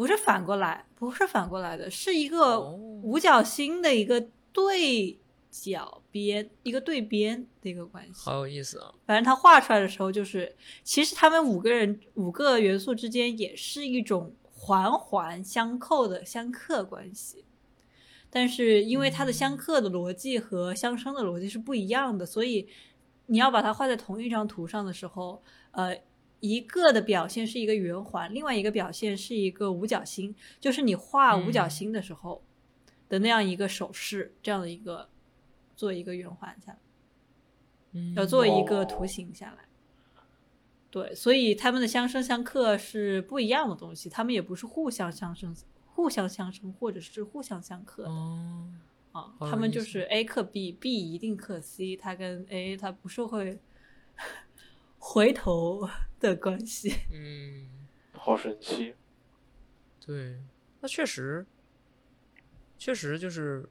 不是反过来，不是反过来的，是一个五角星的一个对角边，一个对边的一个关系，好有意思啊！反正他画出来的时候，就是其实他们五个人五个元素之间也是一种环环相扣的相克关系，但是因为它的相克的逻辑和相生的逻辑是不一样的，所以你要把它画在同一张图上的时候，呃。一个的表现是一个圆环，另外一个表现是一个五角星，就是你画五角星的时候的那样一个手势，这样的一个做一个圆环下来，要做一个图形下来。对，所以他们的相生相克是不一样的东西，他们也不是互相相生、互相相生或者是互相相克的。啊，他们就是 A 克 B，B 一定克 C，它跟 A 它不是会回头。[laughs] 的关系，嗯，好神奇。对，那确实，确实就是，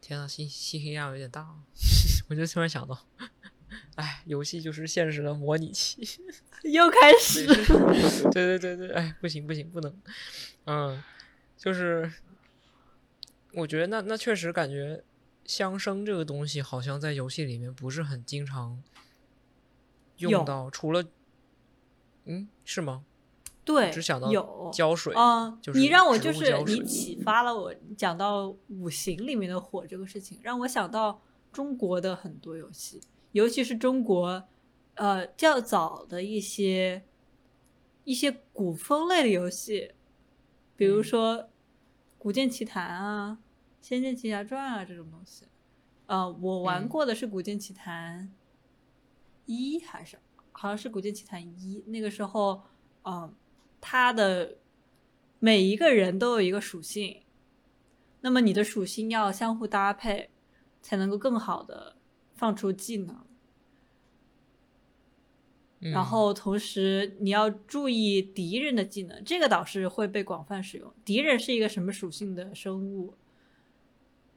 天啊，信信息量有点大。[laughs] 我就突然想到，[laughs] 哎，游戏就是现实的模拟器，又开始。对对对对，哎，不行不行，不能。嗯，就是，我觉得那那确实感觉相生这个东西，好像在游戏里面不是很经常。用到除了，嗯，是吗？对，只想到有胶水，嗯，就是你让我就是你启发了我讲到五行里面的火这个事情，让我想到中国的很多游戏，尤其是中国呃较早的一些一些古风类的游戏，比如嗯说《古剑奇谭》啊，《仙剑奇侠传》啊这种东西。呃，我玩嗯过的是《古剑奇谭一》还是好像是《古剑奇谭一》，那个时候，嗯、他的每一个人都有一个属性，那么你的属性要相互搭配，才能够更好的放出技能。嗯然后同时你要注意敌人的技能，这个倒是会被广泛使用。敌人是一个什么属性的生物，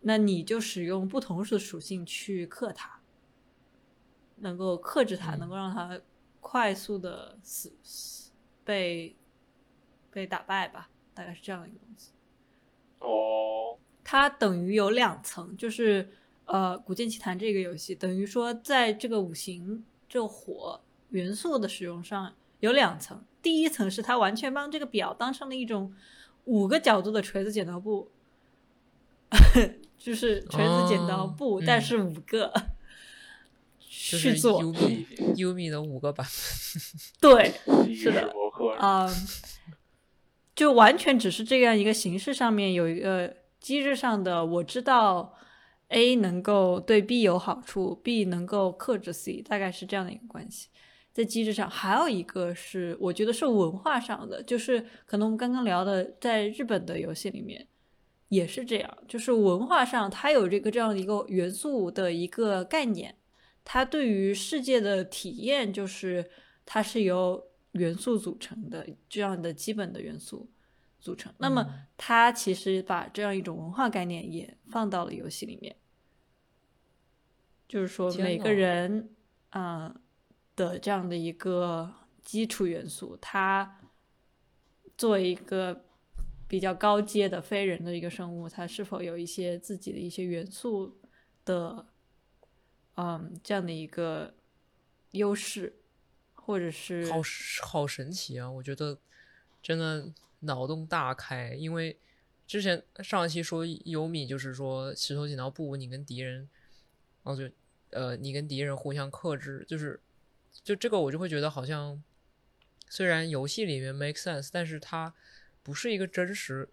那你就使用不同的属性去克它，能够克制它，嗯能够让它快速的死死被被打败吧，大概是这样的一个东西。哦，它等于有两层，就是呃，《古剑奇谭》这个游戏等于说在这个五行这个火元素的使用上有两层。第一层是它完全帮这个表当成了一种五个角度的锤子剪刀布，[laughs] 就是锤子剪刀哦布，嗯但是五个、就是去做。Umi Umi 的五个版本 [laughs] 对，是的啊、就完全只是这样一个形式上面有一个机制上的，我知道 A 能够对 B 有好处，B 能够克制 C，大概是这样的一个关系。在机制上，还有一个是我觉得是文化上的，就是可能我们刚刚聊的，在日本的游戏里面也是这样，就是文化上它有这个这样的一个元素的一个概念，它对于世界的体验就是它是由元素组成的这样的基本的元素组成。那么嗯它其实把这样一种文化概念也放到了游戏里面，就是说每个人啊、呃的这样的一个基础元素，它作为一个比较高阶的非人的一个生物，它是否有一些自己的一些元素的，嗯，这样的一个优势，或者是好好神奇啊！我觉得真的脑洞大开，因为之前上一期说优米就是说石头剪刀布，你跟敌人，哦就呃你跟敌人互相克制，就是就这个我就会觉得好像虽然游戏里面 make sense，但是它不是一个真实。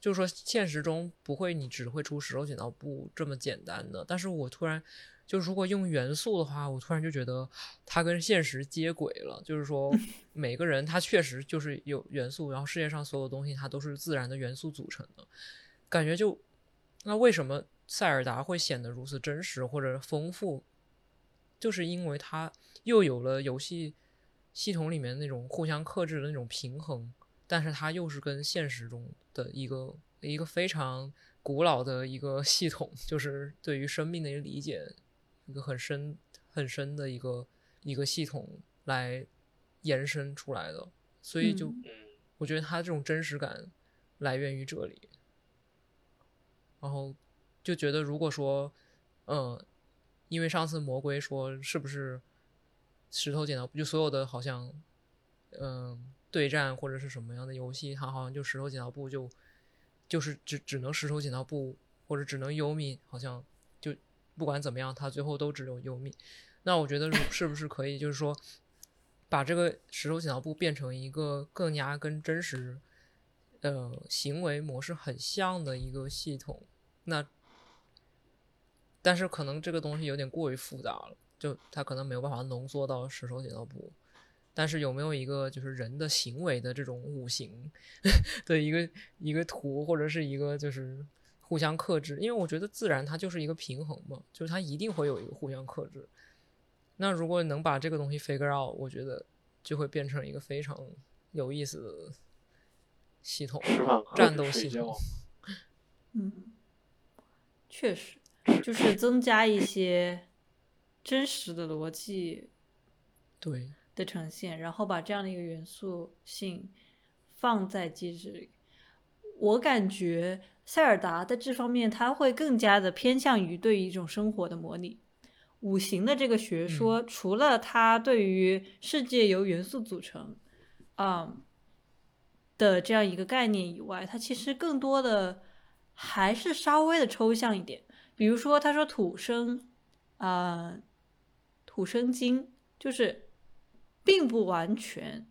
就是说，现实中不会你只会出石头剪刀布这么简单的。但是我突然，就如果用元素的话，我突然就觉得它跟现实接轨了。就是说，[laughs] 每个人他确实就是有元素，然后世界上所有东西它都是自然的元素组成的，感觉就那为什么塞尔达会显得如此真实或者丰富？就是因为它又有了游戏系统里面那种互相克制的那种平衡，但是它又是跟现实中的一个一个非常古老的一个系统，就是对于生命的一个理解，一个很深很深的一个一个系统来延伸出来的，所以就、我觉得它这种真实感来源于这里，然后就觉得如果说，嗯，因为上次魔龟说是不是石头剪刀布，就所有的好像，嗯，对战或者是什么样的游戏，它好像就石头剪刀布就就是只只能石头剪刀布或者只能优米，好像就不管怎么样，它最后都只有优米。那我觉得是不是可以就是说，把这个石头剪刀布变成一个更加跟真实呃行为模式很像的一个系统？那但是可能这个东西有点过于复杂了，就它可能没有办法浓缩到石头剪刀布。但是有没有一个就是人的行为的这种五行 [laughs] 的一个一个图，或者是一个就是互相克制？因为我觉得自然它就是一个平衡嘛，就是它一定会有一个互相克制。那如果能把这个东西 figure out，我觉得就会变成一个非常有意思的系统。战斗系统，嗯，确实，就是增加一些真实的逻辑对，的呈现，然后把这样的一个元素性放在机制里。我感觉塞尔达在这方面，他会更加的偏向于对于一种生活的模拟。五行的这个学说，除了它对于世界由元素组成，嗯，的这样一个概念以外，它其实更多的还是稍微的抽象一点。比如说，他说土生，啊，土生金，就是并不完全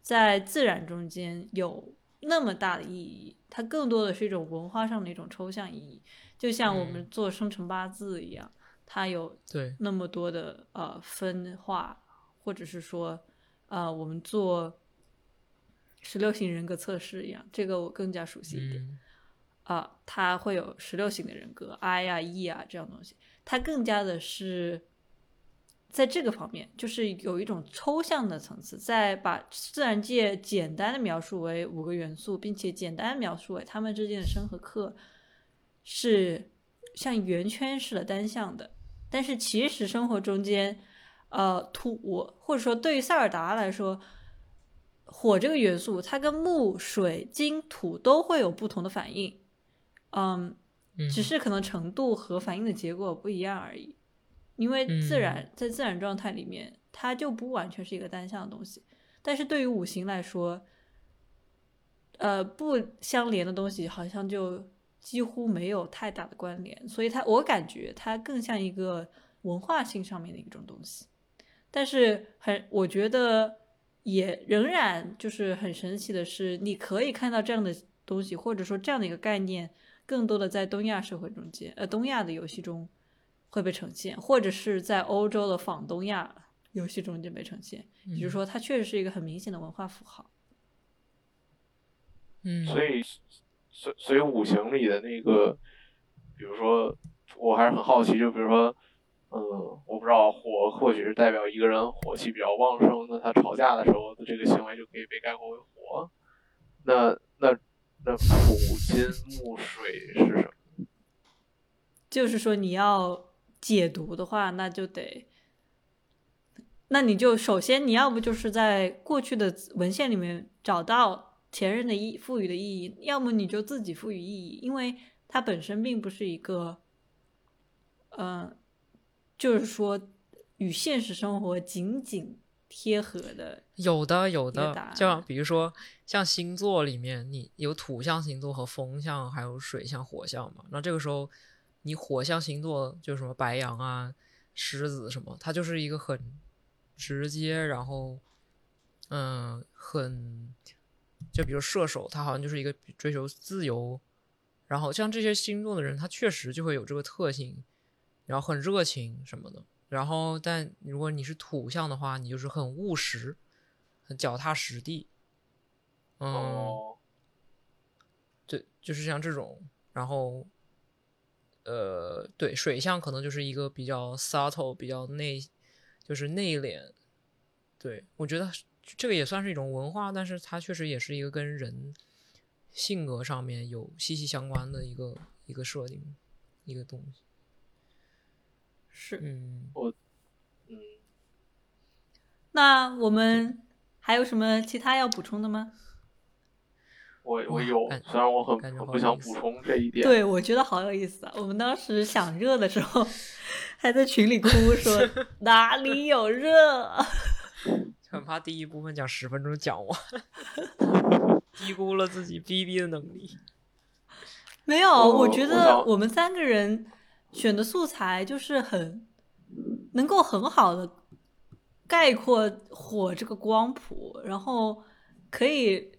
在自然中间有那么大的意义，它更多的是一种文化上的一种抽象意义，就像我们做生辰八字一样，它有对。那么多的呃分化，或者是说呃我们做十六型人格测试一样，这个我更加熟悉一点。嗯。啊，它会有十六型的人格，I 呀、E 啊这样东西，它更加的是在这个方面，就是有一种抽象的层次，在把自然界简单的描述为五个元素，并且简单地描述为它们之间的生和克是像圆圈似的单向的，但是其实生活中间，呃，土或者说对于塞尔达来说。火这个元素，它跟木、水、金、土都会有不同的反应，嗯，嗯只是可能程度和反应的结果不一样而已。因为自然在自然状态里面，它就不完全是一个单向的东西。但是对于五行来说，呃，不相连的东西好像就几乎没有太大的关联，所以它我感觉它更像一个文化性上面的一种东西。但是很，我觉得也仍然就是很神奇的是，你可以看到这样的东西，或者说这样的一个概念，更多的在东亚社会中间，呃，东亚的游戏中会被呈现，或者是在欧洲的仿东亚游戏中间被呈现。也就是说，它确实是一个很明显的文化符号。嗯，所以，所所以五行里的那个，比如说，我还是很好奇，就比如说，嗯，我不知道火或许是代表一个人火气比较旺盛，那他吵架的时候的这个行为就可以被概括为火。那那那土金木水是什么？就是说，你要解读的话，那就得，那你就首先你要不就是在过去的文献里面找到前人的意赋予的意义，要么你就自己赋予意义，因为它本身并不是一个，嗯、就是说与现实生活紧紧贴合的。有的有的，像比如说像星座里面，你有土象星座和风象，还有水象、火象嘛。那这个时候，你火象星座就什么白羊啊、狮子什么，它就是一个很直接，然后嗯，很就比如射手，他好像就是一个追求自由，然后像这些星座的人，他确实就会有这个特性，然后很热情什么的。然后，但如果你是土象的话，你就是很务实，很脚踏实地。嗯，哦，对，就是像这种。然后，呃，对，水象可能就是一个比较 subtle、比较内，就是内敛。对我觉得这个也算是一种文化，但是它确实也是一个跟人性格上面有息息相关的一个一个设定，一个东西。是，嗯，嗯，那我们还有什么其他要补充的吗？哇我我有，虽然我很感觉很不想补充这一点，对，我觉得好有意思啊！我们当时想热的时候，还在群里哭 [laughs] 说 [laughs] 哪里有热，很怕第一部分讲十分钟讲完，[laughs] 低估了自己逼逼的能力。没有，我我觉得我们三个人选的素材就是很能够很好的概括火这个光谱，然后可以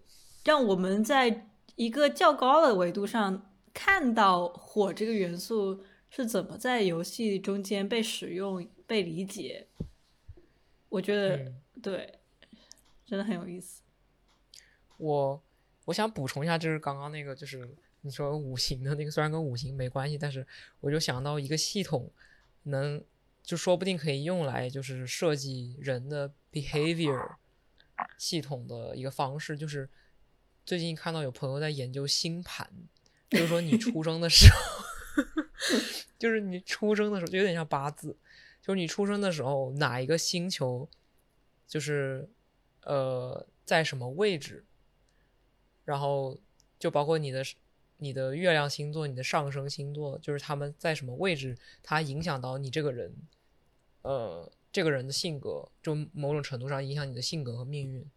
让我们在一个较高的维度上看到火这个元素是怎么在游戏中间被使用、被理解。我觉得、嗯对，真的很有意思。我我想补充一下，就是刚刚那个，就是你说五行的那个，虽然跟五行没关系，但是我就想到一个系统，能就说不定可以用来就是设计人的 behavior 系统的一个方式，就是最近看到有朋友在研究星盘，就是说你出生的时候，[laughs] 就是你出生的时候就有点像八字，就是你出生的时候哪一个星球，就是呃在什么位置，然后就包括你的你的月亮星座、你的上升星座，就是他们在什么位置，它影响到你这个人，呃，这个人的性格，就某种程度上影响你的性格和命运。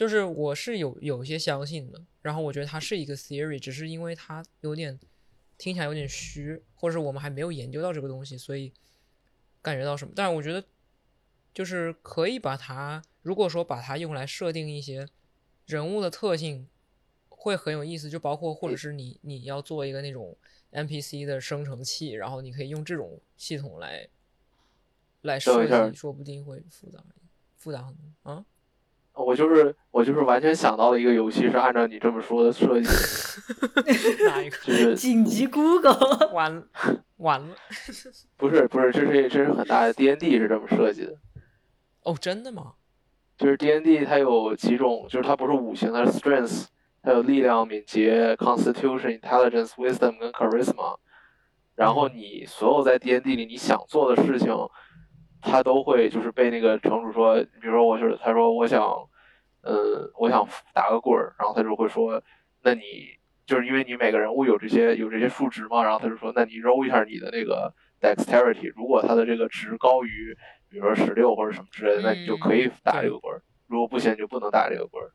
就是我是有有些相信的，然后我觉得它是一个 theory，只是因为它有点听起来有点虚，或者是我们还没有研究到这个东西，所以感觉到什么。但是我觉得就是可以把它，如果说把它用来设定一些人物的特性，会很有意思。就包括或者是你你要做一个那种 NPC 的生成器，然后你可以用这种系统来来设计，说不定会复杂复杂很多啊。我就是我就是完全想到了一个游戏，是按照你这么说的设计。[laughs] 哪一个？就是紧急 Google。完了，完了。[laughs] 不是不是，这是这是很大的 D N D 是这么设计的。哦，真的吗？就是 D N D 它有几种，就是它不是五行，它是 Strength，它有力量、敏捷、Constitution、Intelligence、Wisdom 跟 Charisma。然后你所有在 D N D 里你想做的事情。他都会就是被那个城主说，比如说我就是他说我想，嗯，我想打个滚儿，然后他就会说，那你就是因为你每个人物有这些有这些数值嘛，然后他就说，那你揉一下你的那个 dexterity，如果他的这个值高于，比如说十六或者什么之类的，那你就可以打这个滚儿，如果不行就不能打这个滚儿。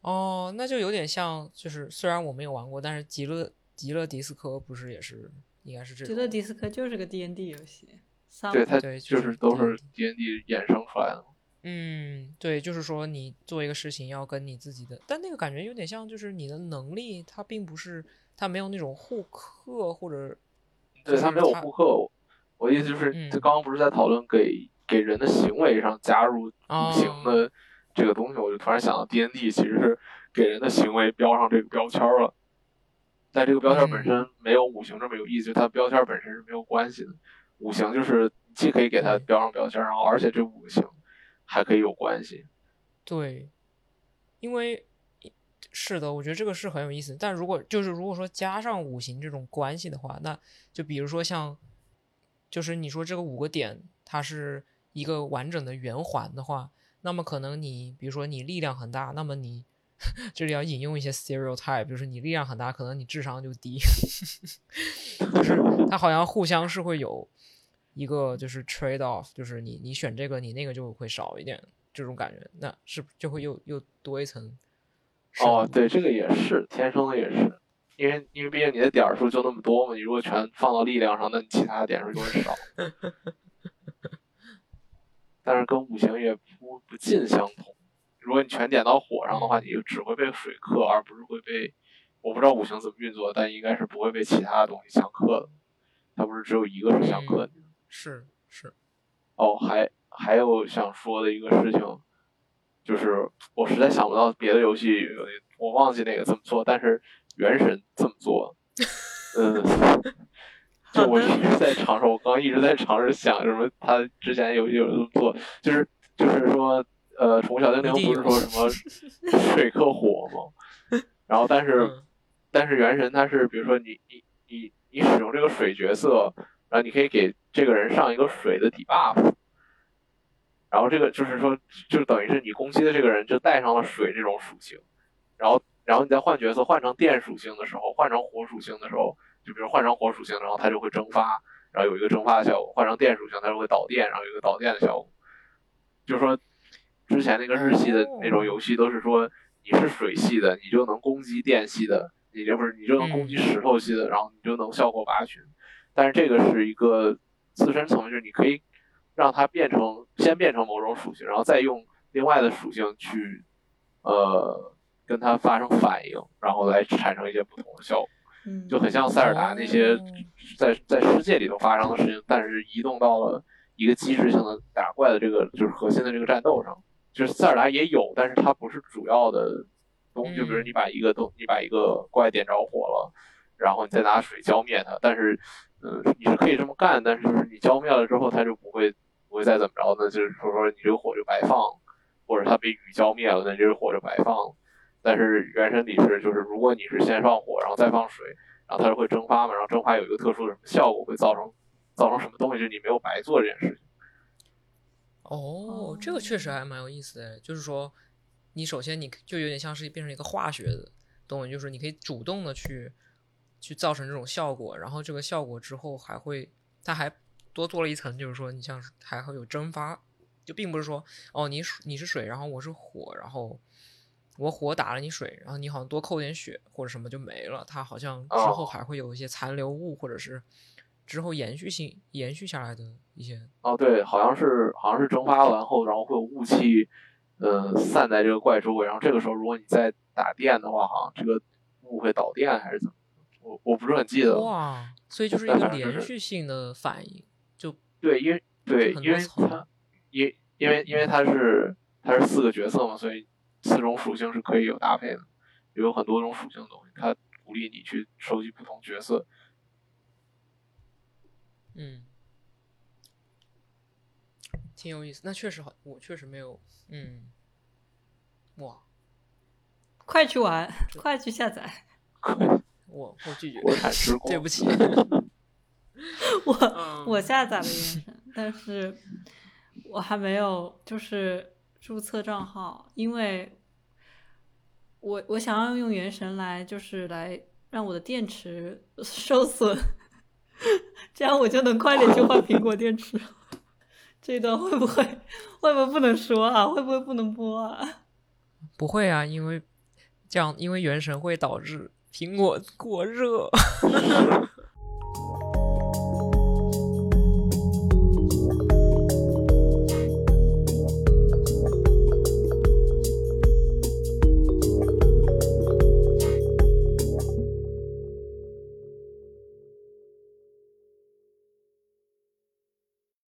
哦，那就有点像，就是虽然我没有玩过，但是极乐极乐迪斯科不是也是应该是这极乐迪斯科就是个 D N D 游戏。对，它就是都是 D N D 衍生出来的。嗯，对，就是说你做一个事情要跟你自己的，但那个感觉有点像，就是你的能力，它并不是，它没有那种互克或者，对，它没有互克。我的意思就是，就刚刚不是在讨论给给人的行为上加入五行的这个东西，我就突然想到 D N D 其实是给人的行为标上这个标签了，但这个标签本身没有五行这么有意思，就它标签本身是没有关系的。五行就是既可以给它标上标签，然后而且这五行还可以有关系。对，因为是的，我觉得这个是很有意思。但如果就是如果说加上五行这种关系的话，那就比如说像，就是你说这个五个点它是一个完整的圆环的话，那么可能你比如说你力量很大，那么你。这里 [laughs] 要引用一些 stereotype，就是你力量很大，可能你智商就低，[laughs] 就是它好像互相是会有一个就是 trade off，就是你你选这个，你那个就会少一点这种感觉，那是就会又又多一层。哦，对，这个也是天生的，也是因为因为毕竟你的点数就那么多嘛，你如果全放到力量上，那你其他的点数就会少。[laughs] 但是跟五行也不不尽相同。如果你全点到火上的话，你就只会被水克，而不是会被我不知道五行怎么运作，但应该是不会被其他的东西相克的。它不是只有一个是相克的。是是。哦，还还有想说的一个事情，就是我实在想不到别的游戏，我忘记那个怎么做，但是原神这么做，嗯，[laughs] 就我一直在尝试，我刚一直在尝试想什么，他之前游戏有这么做，就是就是说。呃，宠物小精灵不是说什么水 [laughs] 克火吗？然后，但是，但是原神它是，比如说你你你你使用这个水角色，然后你可以给这个人上一个水的 debuff，然后这个就是说，就等于是你攻击的这个人就带上了水这种属性，然后，然后你再换角色换成电属性的时候，换成火属性的时候，就比如换成火属性，然后它就会蒸发，然后有一个蒸发的效果；换成电属性，它就会导电，然后有一个导电的效果，就是说。之前那个日系的那种游戏都是说你是水系的，你就能攻击电系的，你这不是你就能攻击石头系的，然后你就能效果拔群。但是这个是一个自身层面，就是你可以让它变成先变成某种属性，然后再用另外的属性去呃跟它发生反应，然后来产生一些不同的效果。就很像塞尔达那些在在世界里头发生的事情，但是移动到了一个机制性的打怪的这个就是核心的这个战斗上。就是塞尔达也有，但是它不是主要的东西。就比如你把一个东，你把一个怪点着火了，然后你再拿水浇灭它。但是，嗯，你是可以这么干，但是就是你浇灭了之后，它就不会不会再怎么着呢？就是说说你这个火就白放，或者它被雨浇灭了，那这个火就白放。但是原神里是，就是如果你是先放火，然后再放水，然后它就会蒸发嘛。然后蒸发有一个特殊的什么效果，会造成造成什么东西？就你没有白做这件事情。哦，这个确实还蛮有意思的。就是说，你首先你就有点像是变成一个化学的东西，就是你可以主动的去去造成这种效果，然后这个效果之后还会，它还多做了一层，就是说你像还会有蒸发，就并不是说哦，你你是水，然后我是火，然后我火打了你水，然后你好像多扣点血或者什么就没了，它好像之后哦还会有一些残留物，或者是之后延续性延续下来的一些。哦，对，好像是好像是蒸发完后，然后会有雾气，呃，散在这个怪周围，然后这个时候如果你再打电的话，好像这个雾会导电还是怎么？我我不是很记得。哇，所以就是一个连续性的反应，就对，因为对，因为它因因为因为它是它是四个角色嘛，所以四种属性是可以有搭配的，有很多种属性的东西，它鼓励你去收集不同角色。嗯，挺有意思。那确实好，我确实没有，嗯，哇，快去玩，[laughs] 快去下载。[laughs] 我我拒绝，对不起。[laughs] 我嗯我下载了原神，但是我还没有就是注册账号，因为我我想要用原神来就是来让我的电池受损，[laughs] 这样我就能快点去换苹果电池。[laughs] 这一段会不会会不会不能说啊？会不会不能播啊？不会啊，因为这样，因为原神会导致苹果过热。[laughs]